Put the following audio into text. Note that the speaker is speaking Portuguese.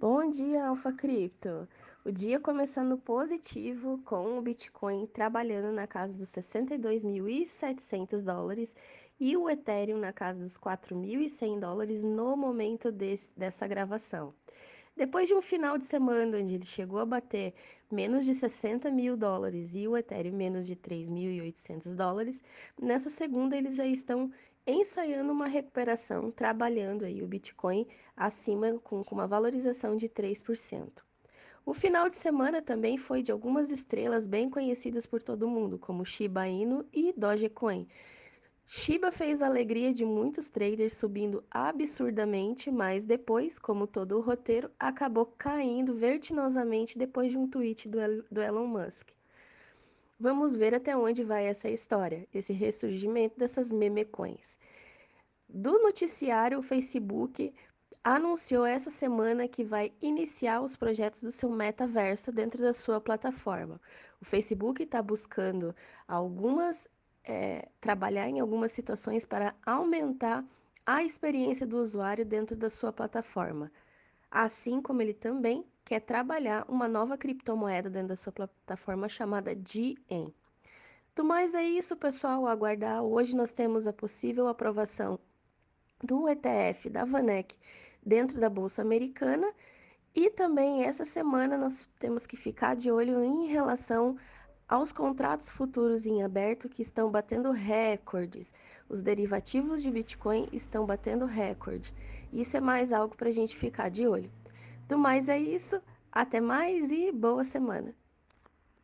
Bom dia, Alfa Cripto. O dia começando positivo, com o Bitcoin trabalhando na casa dos 62.700 dólares e o Ethereum na casa dos 4.100 dólares no momento desse, dessa gravação. Depois de um final de semana onde ele chegou a bater menos de 60 mil dólares e o Ethereum menos de 3.800 dólares, nessa segunda eles já estão ensaiando uma recuperação, trabalhando aí o Bitcoin acima com, com uma valorização de 3%. O final de semana também foi de algumas estrelas bem conhecidas por todo mundo, como Shiba Inu e Dogecoin, Shiba fez a alegria de muitos traders subindo absurdamente, mas depois, como todo o roteiro, acabou caindo vertiginosamente depois de um tweet do, do Elon Musk. Vamos ver até onde vai essa história, esse ressurgimento dessas memecoins. Do noticiário, o Facebook anunciou essa semana que vai iniciar os projetos do seu metaverso dentro da sua plataforma. O Facebook está buscando algumas é, trabalhar em algumas situações para aumentar a experiência do usuário dentro da sua plataforma. Assim como ele também quer trabalhar uma nova criptomoeda dentro da sua plataforma chamada GEN. Do mais é isso, pessoal, aguardar. Hoje nós temos a possível aprovação do ETF da Vanek dentro da Bolsa Americana e também essa semana nós temos que ficar de olho em relação aos contratos futuros em aberto que estão batendo recordes. Os derivativos de Bitcoin estão batendo recorde. Isso é mais algo para a gente ficar de olho. Do mais é isso. Até mais e boa semana!